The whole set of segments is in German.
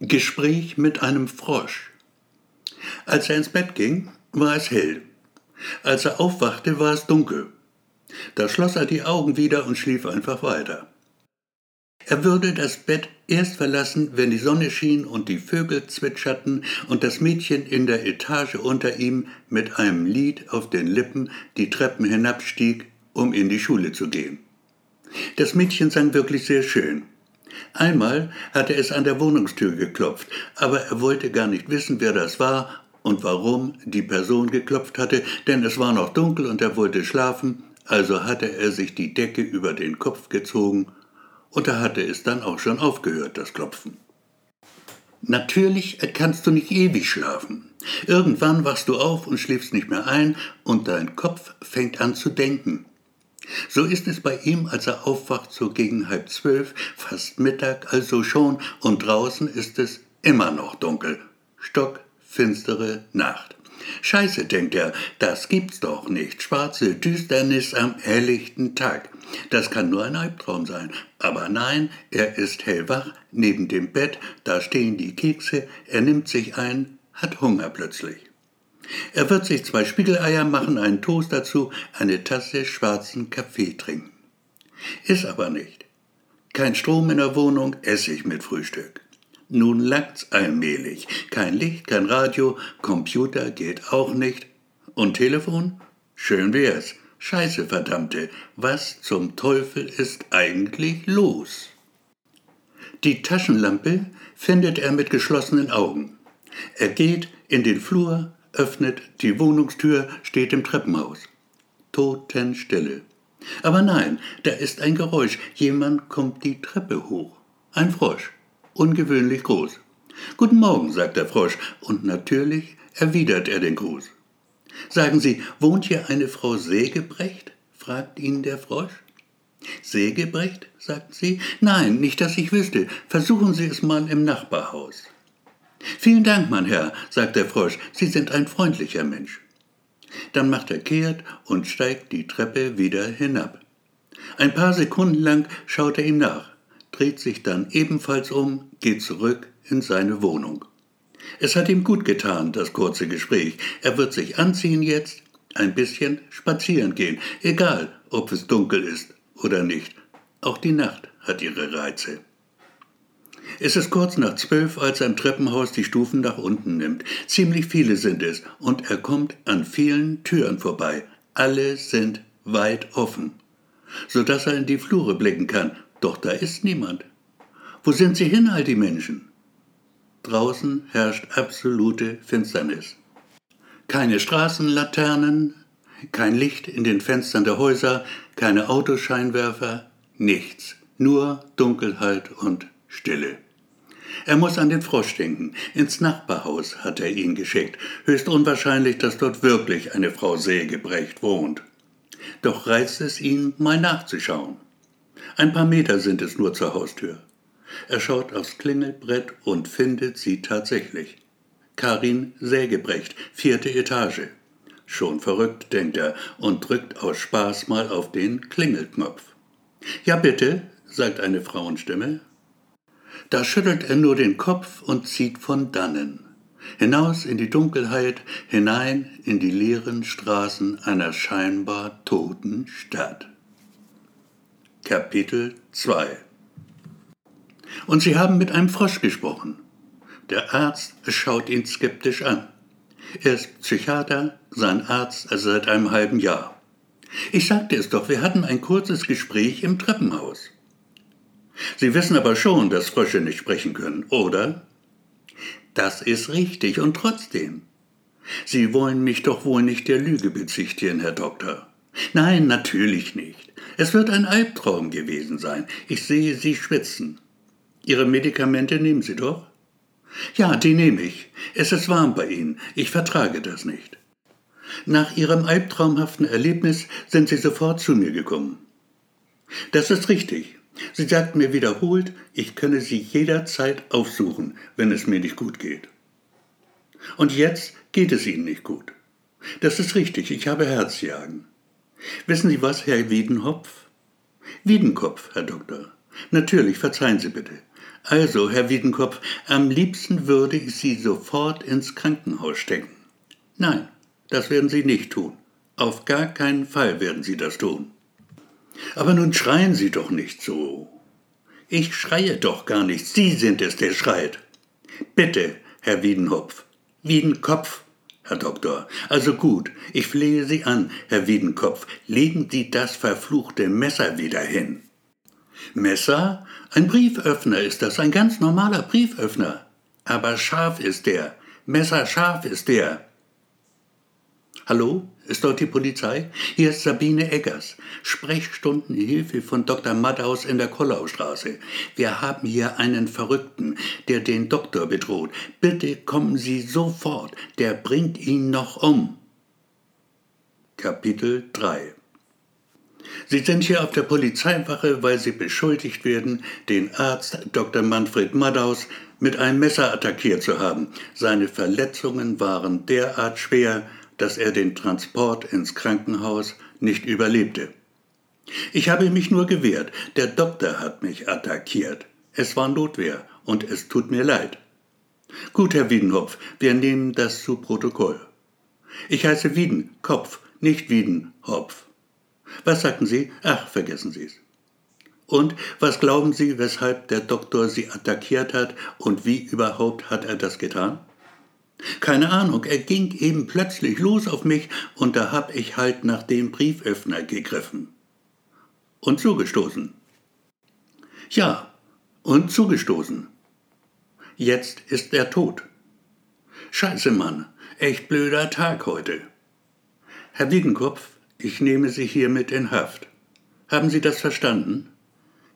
Gespräch mit einem Frosch. Als er ins Bett ging, war es hell. Als er aufwachte, war es dunkel. Da schloss er die Augen wieder und schlief einfach weiter. Er würde das Bett erst verlassen, wenn die Sonne schien und die Vögel zwitscherten und das Mädchen in der Etage unter ihm mit einem Lied auf den Lippen die Treppen hinabstieg, um in die Schule zu gehen. Das Mädchen sang wirklich sehr schön. Einmal hatte es an der Wohnungstür geklopft, aber er wollte gar nicht wissen, wer das war und warum die Person geklopft hatte, denn es war noch dunkel und er wollte schlafen, also hatte er sich die Decke über den Kopf gezogen und da hatte es dann auch schon aufgehört, das Klopfen. Natürlich kannst du nicht ewig schlafen. Irgendwann wachst du auf und schläfst nicht mehr ein und dein Kopf fängt an zu denken. So ist es bei ihm, als er aufwacht, so gegen halb zwölf, fast Mittag, also schon, und draußen ist es immer noch dunkel. Stockfinstere Nacht. Scheiße, denkt er, das gibt's doch nicht. Schwarze Düsternis am helllichten Tag. Das kann nur ein Albtraum sein. Aber nein, er ist hellwach, neben dem Bett, da stehen die Kekse, er nimmt sich ein, hat Hunger plötzlich. Er wird sich zwei Spiegeleier machen, einen Toast dazu, eine Tasse schwarzen Kaffee trinken. Ist aber nicht. Kein Strom in der Wohnung, Essig mit Frühstück. Nun langt's allmählich. Kein Licht, kein Radio, Computer geht auch nicht. Und Telefon? Schön wär's. Scheiße, verdammte, was zum Teufel ist eigentlich los? Die Taschenlampe findet er mit geschlossenen Augen. Er geht in den Flur, öffnet die Wohnungstür, steht im Treppenhaus. Totenstille. Aber nein, da ist ein Geräusch. Jemand kommt die Treppe hoch. Ein Frosch. Ungewöhnlich groß. Guten Morgen, sagt der Frosch, und natürlich erwidert er den Gruß. Sagen Sie, wohnt hier eine Frau Sägebrecht? fragt ihn der Frosch. Sägebrecht? sagt sie. Nein, nicht, dass ich wüsste. Versuchen Sie es mal im Nachbarhaus. Vielen Dank, mein Herr, sagt der Frosch, Sie sind ein freundlicher Mensch. Dann macht er kehrt und steigt die Treppe wieder hinab. Ein paar Sekunden lang schaut er ihm nach, dreht sich dann ebenfalls um, geht zurück in seine Wohnung. Es hat ihm gut getan, das kurze Gespräch. Er wird sich anziehen jetzt, ein bisschen spazieren gehen, egal ob es dunkel ist oder nicht. Auch die Nacht hat ihre Reize. Es ist kurz nach zwölf, als er im Treppenhaus die Stufen nach unten nimmt. Ziemlich viele sind es, und er kommt an vielen Türen vorbei. Alle sind weit offen, so dass er in die Flure blicken kann. Doch da ist niemand. Wo sind sie hin, all die Menschen? Draußen herrscht absolute Finsternis. Keine Straßenlaternen, kein Licht in den Fenstern der Häuser, keine Autoscheinwerfer, nichts, nur Dunkelheit und Stille. Er muss an den Frosch denken. Ins Nachbarhaus hat er ihn geschickt. Höchst unwahrscheinlich, dass dort wirklich eine Frau Sägebrecht wohnt. Doch reizt es ihn, mal nachzuschauen. Ein paar Meter sind es nur zur Haustür. Er schaut aufs Klingelbrett und findet sie tatsächlich. Karin Sägebrecht, vierte Etage. Schon verrückt, denkt er und drückt aus Spaß mal auf den Klingelknopf. Ja bitte, sagt eine Frauenstimme. Da schüttelt er nur den Kopf und zieht von dannen. Hinaus in die Dunkelheit, hinein in die leeren Straßen einer scheinbar toten Stadt. Kapitel 2 Und sie haben mit einem Frosch gesprochen. Der Arzt schaut ihn skeptisch an. Er ist Psychiater, sein Arzt seit einem halben Jahr. Ich sagte es doch, wir hatten ein kurzes Gespräch im Treppenhaus. Sie wissen aber schon, dass Frösche nicht sprechen können, oder? Das ist richtig, und trotzdem. Sie wollen mich doch wohl nicht der Lüge bezichtigen, Herr Doktor. Nein, natürlich nicht. Es wird ein Albtraum gewesen sein. Ich sehe Sie schwitzen. Ihre Medikamente nehmen Sie doch? Ja, die nehme ich. Es ist warm bei Ihnen. Ich vertrage das nicht. Nach Ihrem albtraumhaften Erlebnis sind Sie sofort zu mir gekommen. Das ist richtig. Sie sagt mir wiederholt, ich könne sie jederzeit aufsuchen, wenn es mir nicht gut geht. Und jetzt geht es Ihnen nicht gut. Das ist richtig, ich habe Herzjagen. Wissen Sie was, Herr Wiedenhopf? Wiedenkopf, Herr Doktor. Natürlich, verzeihen Sie bitte. Also, Herr Wiedenkopf, am liebsten würde ich Sie sofort ins Krankenhaus stecken. Nein, das werden Sie nicht tun. Auf gar keinen Fall werden Sie das tun. Aber nun schreien Sie doch nicht so. Ich schreie doch gar nicht, Sie sind es, der schreit. Bitte, Herr Wiedenhopf. Wiedenkopf, Herr Doktor. Also gut, ich flehe Sie an, Herr Wiedenkopf, legen Sie das verfluchte Messer wieder hin. Messer? Ein Brieföffner ist das, ein ganz normaler Brieföffner. Aber scharf ist der, messerscharf ist der. Hallo, ist dort die Polizei? Hier ist Sabine Eggers, Sprechstundenhilfe von Dr. Maddaus in der Kollaustraße. Wir haben hier einen Verrückten, der den Doktor bedroht. Bitte kommen Sie sofort, der bringt ihn noch um. Kapitel 3 Sie sind hier auf der Polizeiwache, weil Sie beschuldigt werden, den Arzt Dr. Manfred Maddaus mit einem Messer attackiert zu haben. Seine Verletzungen waren derart schwer, dass er den Transport ins Krankenhaus nicht überlebte. Ich habe mich nur gewehrt, der Doktor hat mich attackiert. Es war Notwehr und es tut mir leid. Gut, Herr Wiedenhopf, wir nehmen das zu Protokoll. Ich heiße Wieden, Kopf, nicht Wiedenhopf. Was sagten Sie? Ach, vergessen Sie es. Und was glauben Sie, weshalb der Doktor Sie attackiert hat und wie überhaupt hat er das getan? Keine Ahnung, er ging eben plötzlich los auf mich und da hab ich halt nach dem Brieföffner gegriffen. Und zugestoßen. Ja, und zugestoßen. Jetzt ist er tot. Scheiße, Mann, echt blöder Tag heute. Herr Wiedenkopf, ich nehme Sie hiermit in Haft. Haben Sie das verstanden?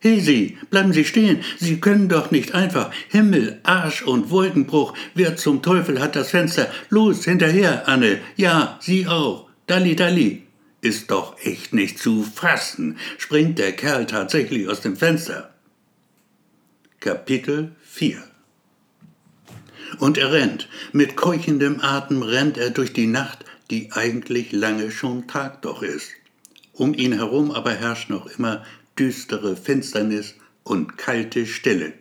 He Sie, bleiben Sie stehen. Sie können doch nicht einfach. Himmel, Arsch und Wolkenbruch. Wer zum Teufel hat das Fenster? Los, hinterher, Anne. Ja, Sie auch. Dalli, dalli. Ist doch echt nicht zu fassen. Springt der Kerl tatsächlich aus dem Fenster. Kapitel 4 Und er rennt. Mit keuchendem Atem rennt er durch die Nacht, die eigentlich lange schon Tag doch ist. Um ihn herum aber herrscht noch immer düstere Finsternis und kalte Stille.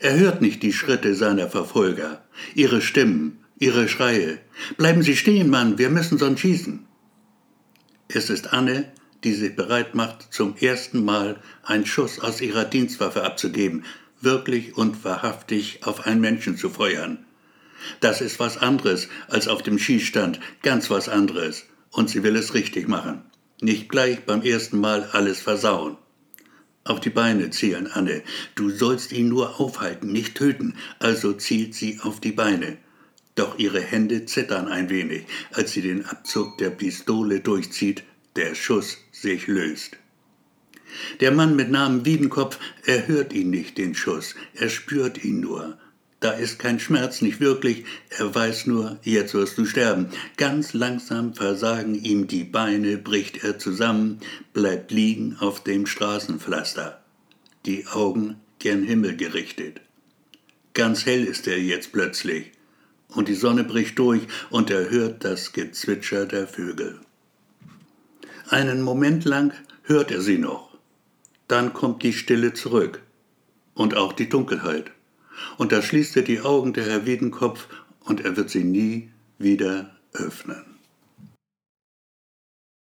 Er hört nicht die Schritte seiner Verfolger, ihre Stimmen, ihre Schreie. Bleiben Sie stehen, Mann, wir müssen sonst schießen. Es ist Anne, die sich bereit macht, zum ersten Mal einen Schuss aus ihrer Dienstwaffe abzugeben, wirklich und wahrhaftig auf einen Menschen zu feuern. Das ist was anderes als auf dem Schießstand, ganz was anderes, und sie will es richtig machen. Nicht gleich beim ersten Mal alles versauen. Auf die Beine zielen, Anne. Du sollst ihn nur aufhalten, nicht töten. Also zielt sie auf die Beine. Doch ihre Hände zittern ein wenig, als sie den Abzug der Pistole durchzieht, der Schuss sich löst. Der Mann mit Namen Wiedenkopf, er hört ihn nicht, den Schuss, er spürt ihn nur. Da ist kein Schmerz, nicht wirklich. Er weiß nur, jetzt wirst du sterben. Ganz langsam versagen ihm die Beine, bricht er zusammen, bleibt liegen auf dem Straßenpflaster. Die Augen gen Himmel gerichtet. Ganz hell ist er jetzt plötzlich. Und die Sonne bricht durch und er hört das Gezwitscher der Vögel. Einen Moment lang hört er sie noch. Dann kommt die Stille zurück. Und auch die Dunkelheit. Und da schließt er die Augen der Herr Wiedenkopf und er wird sie nie wieder öffnen.